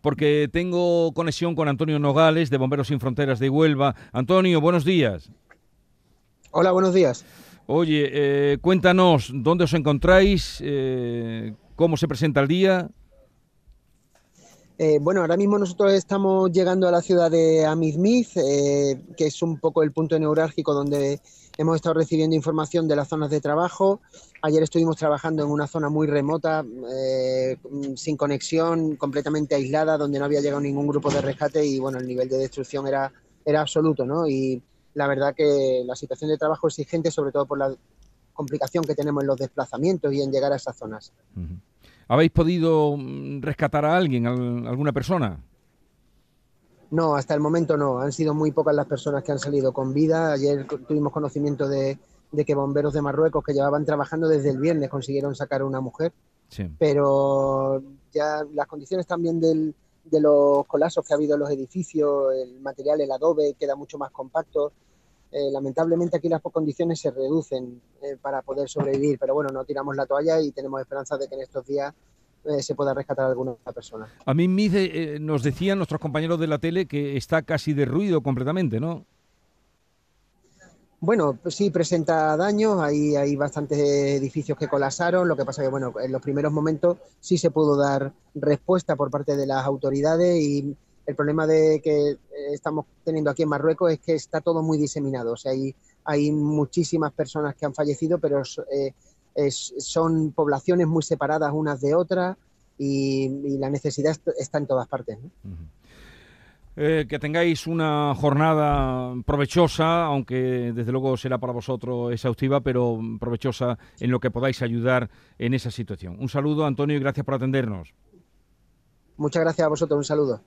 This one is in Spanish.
porque tengo conexión con Antonio Nogales de Bomberos Sin Fronteras de Huelva. Antonio, buenos días. Hola, buenos días. Oye, eh, cuéntanos dónde os encontráis, eh, cómo se presenta el día. Eh, bueno, ahora mismo nosotros estamos llegando a la ciudad de Amizmiz, que es un poco el punto neurálgico donde hemos estado recibiendo información de las zonas de trabajo. Ayer estuvimos trabajando en una zona muy remota, sin conexión, completamente aislada, donde no había llegado ningún grupo de rescate y bueno, el nivel de destrucción era, era absoluto, ¿no? Y la verdad que la situación de trabajo exigente, sobre todo por la complicación que tenemos en los desplazamientos y en llegar a esas zonas. ¿Habéis podido mm, rescatar a alguien, a alguna persona? No, hasta el momento no. Han sido muy pocas las personas que han salido con vida. Ayer tuvimos conocimiento de, que bomberos de Marruecos que llevaban trabajando desde el viernes consiguieron sacar a una mujer. Pero ya las condiciones también del, de los colapsos que ha habido en los edificios, el material, el adobe queda mucho más compacto. Eh, lamentablemente aquí las condiciones se reducen eh, para poder sobrevivir, pero bueno, no tiramos la toalla y tenemos esperanza de que en estos días eh, se pueda rescatar a alguna persona. A mí nos decían nuestros compañeros de la tele que está casi derruido completamente, ¿no? Bueno, pues sí, presenta daños, hay, hay bastantes edificios que colapsaron, lo que pasa que, bueno, en los primeros momentos sí se pudo dar respuesta por parte de las autoridades y el problema de que estamos teniendo aquí en Marruecos es que está todo muy diseminado, o sea, hay, hay muchísimas personas que han fallecido, pero eh, son poblaciones muy separadas unas de otras y, la necesidad está en todas partes. ¿no? Eh, que tengáis una jornada provechosa, aunque desde luego será para vosotros exhaustiva, pero provechosa en lo que podáis ayudar en esa situación. Un saludo, Antonio, y gracias por atendernos. Muchas gracias a vosotros, un saludo.